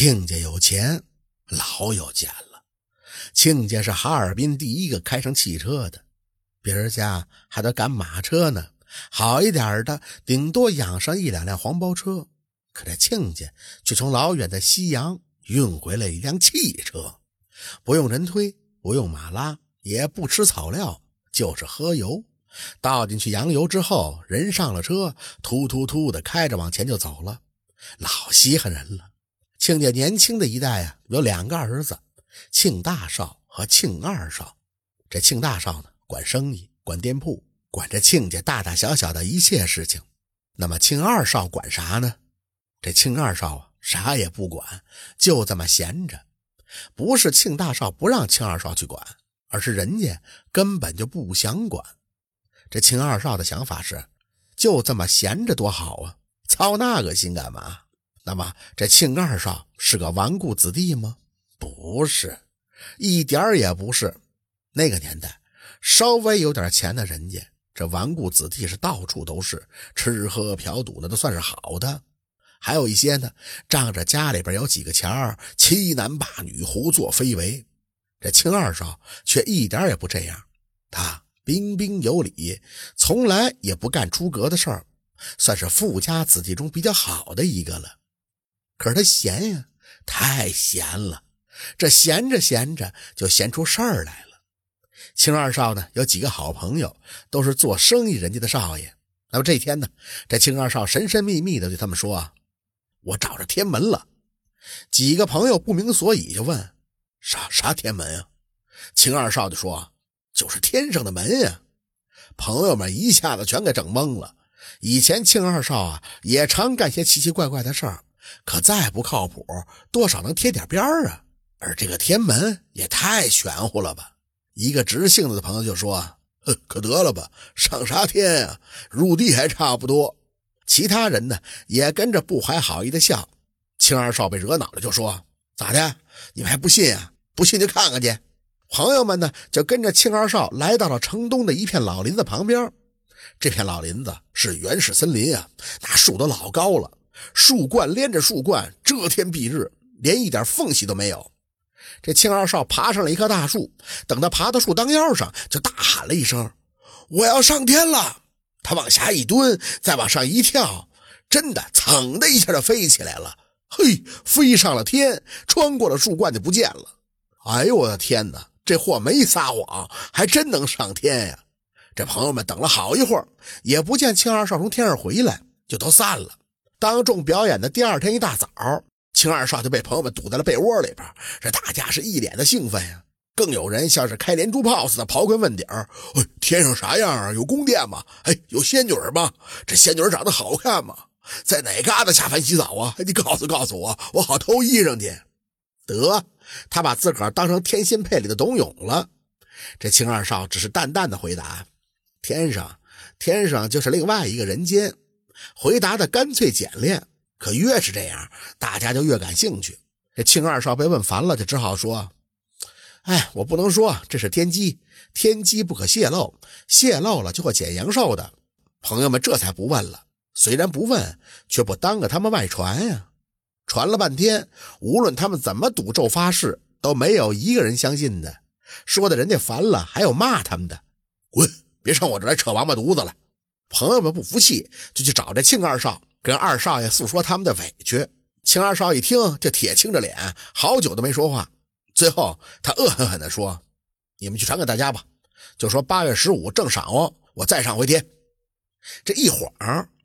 亲家有钱，老有钱了。亲家是哈尔滨第一个开上汽车的，别人家还得赶马车呢。好一点的，顶多养上一两辆黄包车。可这亲家却从老远的西洋运回来一辆汽车，不用人推，不用马拉，也不吃草料，就是喝油。倒进去洋油之后，人上了车，突突突的开着往前就走了，老稀罕人了。亲家年轻的一代啊，有两个儿子，庆大少和庆二少。这庆大少呢，管生意，管店铺，管着亲家大大小小的一切事情。那么庆二少管啥呢？这庆二少啊，啥也不管，就这么闲着。不是庆大少不让庆二少去管，而是人家根本就不想管。这庆二少的想法是，就这么闲着多好啊！操那个心干嘛？那么这庆二少是个纨绔子弟吗？不是，一点也不是。那个年代，稍微有点钱的人家，这纨绔子弟是到处都是，吃喝嫖赌的都算是好的。还有一些呢，仗着家里边有几个钱儿，欺男霸女、胡作非为。这庆二少却一点也不这样，他彬彬有礼，从来也不干出格的事儿，算是富家子弟中比较好的一个了。可是他闲呀，太闲了。这闲着闲着就闲出事儿来了。庆二少呢，有几个好朋友，都是做生意人家的少爷。那么这天呢，这庆二少神神秘秘的对他们说。啊我找着天门了，几个朋友不明所以，就问：“啥啥天门啊？”秦二少就说：“就是天上的门呀。”朋友们一下子全给整懵了。以前庆二少啊，也常干些奇奇怪怪的事儿，可再不靠谱，多少能贴点边儿啊。而这个天门也太玄乎了吧？一个直性子的朋友就说：“可得了吧，上啥天啊？入地还差不多。”其他人呢也跟着不怀好意的笑，青二少被惹恼了，就说：“咋的？你们还不信啊？不信就看看去。”朋友们呢就跟着青二少来到了城东的一片老林子旁边。这片老林子是原始森林啊，那树都老高了，树冠连着树冠，遮天蔽日，连一点缝隙都没有。这青二少爬上了一棵大树，等他爬到树当腰上，就大喊了一声：“我要上天了！”他往下一蹲，再往上一跳，真的，噌的一下就飞起来了。嘿，飞上了天，穿过了树冠就不见了。哎呦，我的天哪！这货没撒谎，还真能上天呀！这朋友们等了好一会儿，也不见青二少从天上回来，就都散了。当众表演的第二天一大早，青二少就被朋友们堵在了被窝里边，这大家是一脸的兴奋呀。更有人像是开连珠炮似的刨根问底儿：“哎，天上啥样啊？有宫殿吗？哎，有仙女吗？这仙女长得好看吗？在哪嘎达下凡洗澡啊？你告诉告诉我，我好偷衣裳去。”得，他把自个儿当成天仙配里的董永了。这青二少只是淡淡的回答：“天上，天上就是另外一个人间。”回答的干脆简练。可越是这样，大家就越感兴趣。这庆二少被问烦了，就只好说。哎，我不能说这是天机，天机不可泄露，泄露了就会减阳寿的。朋友们这才不问了。虽然不问，却不耽搁他们外传呀。传了半天，无论他们怎么赌咒发誓，都没有一个人相信的。说的人家烦了，还有骂他们的，滚，别上我这来扯王八犊子了。朋友们不服气，就去找这庆二少，跟二少爷诉说他们的委屈。庆二少一听，就铁青着脸，好久都没说话。最后，他恶狠狠地说：“你们去传给大家吧，就说八月十五正晌午，我再上回天。”这一晃，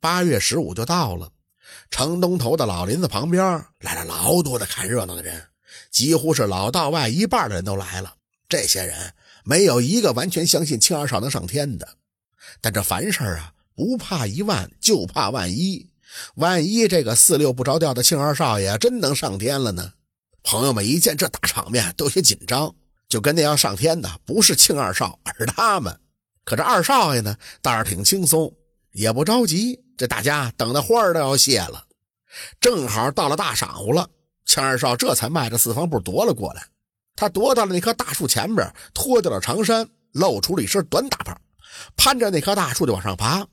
八月十五就到了。城东头的老林子旁边来了老多的看热闹的人，几乎是老道外一半的人都来了。这些人没有一个完全相信庆二少能上天的，但这凡事啊，不怕一万，就怕万一。万一这个四六不着调的庆二少爷真能上天了呢？朋友们一见这大场面，都有些紧张，就跟那要上天的不是庆二少，而是他们。可这二少爷呢，倒是挺轻松，也不着急。这大家等的花儿都要谢了，正好到了大晌午了，庆二少这才迈着四方步踱了过来。他踱到了那棵大树前边，脱掉了长衫，露出了一身短打扮，攀着那棵大树就往上爬，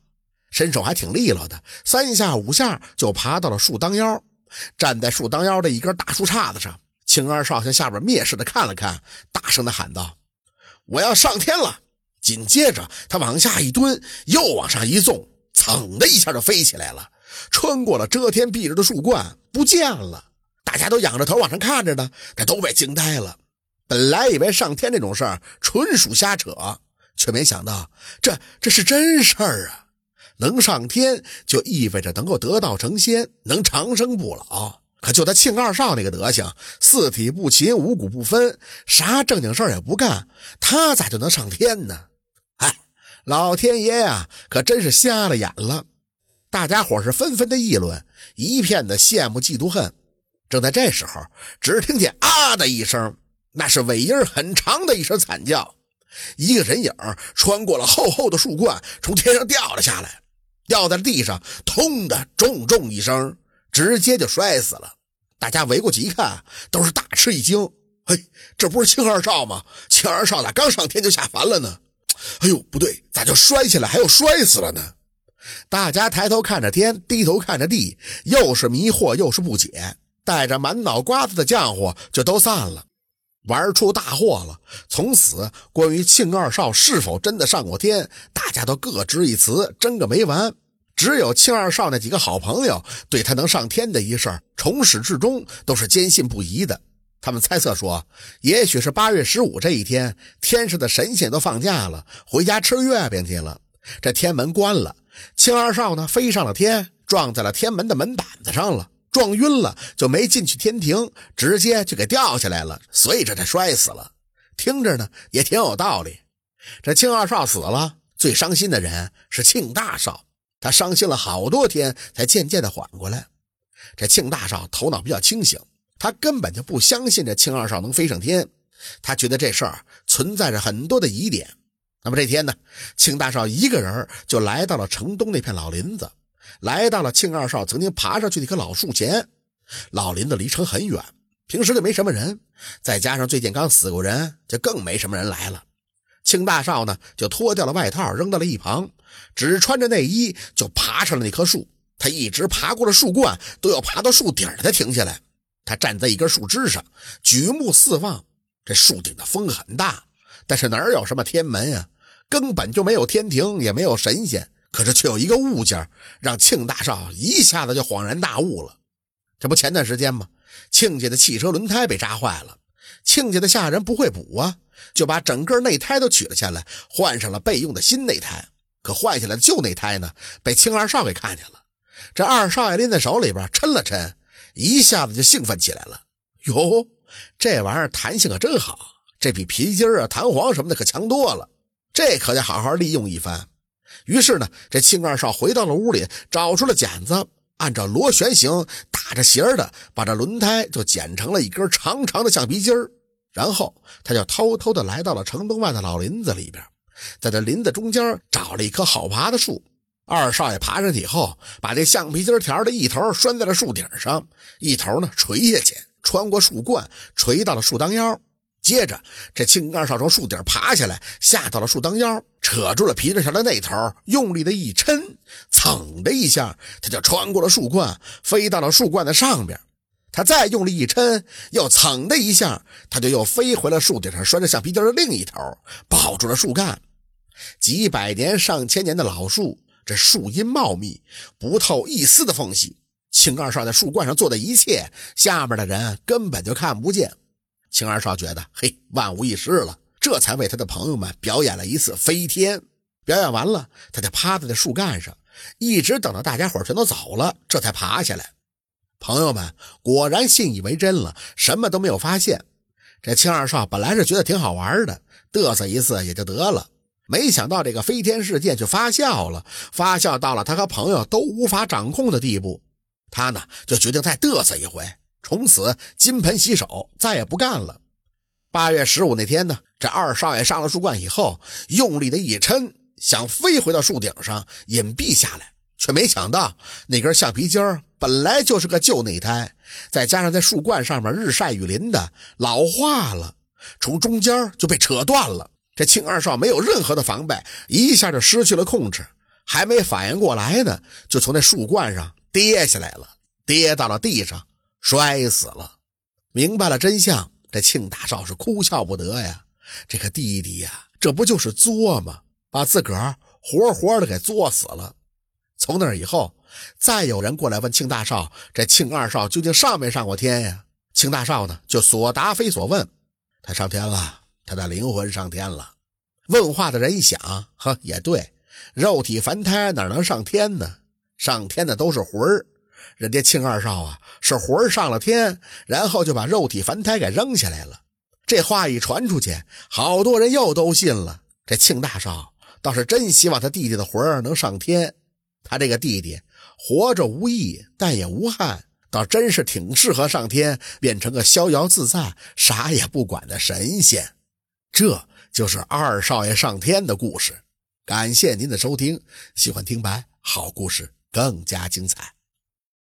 身手还挺利落的，三下五下就爬到了树当腰。站在树当腰的一根大树杈子上。青二少向下边蔑视的看了看，大声的喊道：“我要上天了！”紧接着，他往下一蹲，又往上一纵，噌的一下就飞起来了，穿过了遮天蔽日的树冠，不见了。大家都仰着头往上看着呢，这都被惊呆了。本来以为上天这种事儿纯属瞎扯，却没想到这这是真事儿啊！能上天就意味着能够得道成仙，能长生不老。可就他庆二少那个德行，四体不勤，五谷不分，啥正经事儿也不干，他咋就能上天呢？哎，老天爷呀，可真是瞎了眼了！大家伙是纷纷的议论，一片的羡慕嫉妒恨。正在这时候，只听见“啊”的一声，那是尾音很长的一声惨叫。一个人影穿过了厚厚的树冠，从天上掉了下来，掉在了地上，通的重重一声，直接就摔死了。大家围过去一看，都是大吃一惊：“嘿，这不是庆二少吗？庆二少咋刚上天就下凡了呢？哎呦，不对，咋就摔下来还要摔死了呢？”大家抬头看着天，低头看着地，又是迷惑又是不解。带着满脑瓜子的浆糊就都散了，玩出大祸了。从此，关于庆二少是否真的上过天，大家都各执一词，争个没完。只有庆二少那几个好朋友，对他能上天的一事，从始至终都是坚信不疑的。他们猜测说，也许是八月十五这一天，天上的神仙都放假了，回家吃月饼去了。这天门关了，庆二少呢，飞上了天，撞在了天门的门板子上了。撞晕了就没进去天庭，直接就给掉下来了，所以这才摔死了。听着呢也挺有道理。这庆二少死了，最伤心的人是庆大少，他伤心了好多天才渐渐的缓过来。这庆大少头脑比较清醒，他根本就不相信这庆二少能飞上天，他觉得这事儿存在着很多的疑点。那么这天呢，庆大少一个人就来到了城东那片老林子。来到了庆二少曾经爬上去的一棵老树前，老林子离城很远，平时就没什么人，再加上最近刚死过人，就更没什么人来了。庆大少呢，就脱掉了外套扔到了一旁，只穿着内衣就爬上了那棵树。他一直爬过了树冠，都要爬到树顶才停下来。他站在一根树枝上，举目四望，这树顶的风很大，但是哪有什么天门呀？根本就没有天庭，也没有神仙。可是却有一个物件，让庆大少一下子就恍然大悟了。这不前段时间吗？庆家的汽车轮胎被扎坏了，庆家的下人不会补啊，就把整个内胎都取了下来，换上了备用的新内胎。可换下来的旧内胎呢，被庆二少给看见了。这二少爷拎在手里边抻了抻，一下子就兴奋起来了。哟，这玩意儿弹性可真好，这比皮筋啊、弹簧什么的可强多了。这可得好好利用一番。于是呢，这庆二少回到了屋里，找出了剪子，按照螺旋形打着斜的，把这轮胎就剪成了一根长长的橡皮筋儿。然后他就偷偷的来到了城东外的老林子里边，在这林子中间找了一棵好爬的树。二少爷爬上去以后，把这橡皮筋条的一头拴在了树顶上，一头呢垂下去，穿过树冠，垂到了树当腰。接着，这青二少从树顶爬下来，下到了树当腰，扯住了皮筋条的那头，用力的一抻，噌的一下，他就穿过了树冠，飞到了树冠的上边。他再用力一抻，又噌的一下，他就又飞回了树顶上拴着橡皮筋的另一头，抱住了树干。几百年、上千年的老树，这树荫茂密，不透一丝的缝隙。青二少在树冠上做的一切，下面的人根本就看不见。青二少觉得，嘿，万无一失了，这才为他的朋友们表演了一次飞天。表演完了，他就趴在那树干上，一直等到大家伙全都走了，这才爬下来。朋友们果然信以为真了，什么都没有发现。这青二少本来是觉得挺好玩的，嘚瑟一次也就得了，没想到这个飞天事件就发酵了，发酵到了他和朋友都无法掌控的地步。他呢，就决定再嘚瑟一回。从此金盆洗手，再也不干了。八月十五那天呢，这二少爷上了树冠以后，用力的一抻，想飞回到树顶上隐蔽下来，却没想到那根橡皮筋儿本来就是个旧内胎，再加上在树冠上面日晒雨淋的，老化了，从中间就被扯断了。这庆二少没有任何的防备，一下就失去了控制，还没反应过来呢，就从那树冠上跌下来了。跌到了地上，摔死了。明白了真相，这庆大少是哭笑不得呀。这个弟弟呀，这不就是作吗？把自个儿活活的给作死了。从那以后，再有人过来问庆大少，这庆二少究竟上没上过天呀？庆大少呢，就所答非所问。他上天了，他的灵魂上天了。问话的人一想，呵，也对，肉体凡胎哪能上天呢？上天的都是魂儿。人家庆二少啊，是魂上了天，然后就把肉体凡胎给扔下来了。这话一传出去，好多人又都信了。这庆大少倒是真希望他弟弟的魂儿能上天。他这个弟弟活着无益，但也无憾，倒真是挺适合上天，变成个逍遥自在、啥也不管的神仙。这就是二少爷上天的故事。感谢您的收听，喜欢听白好故事更加精彩。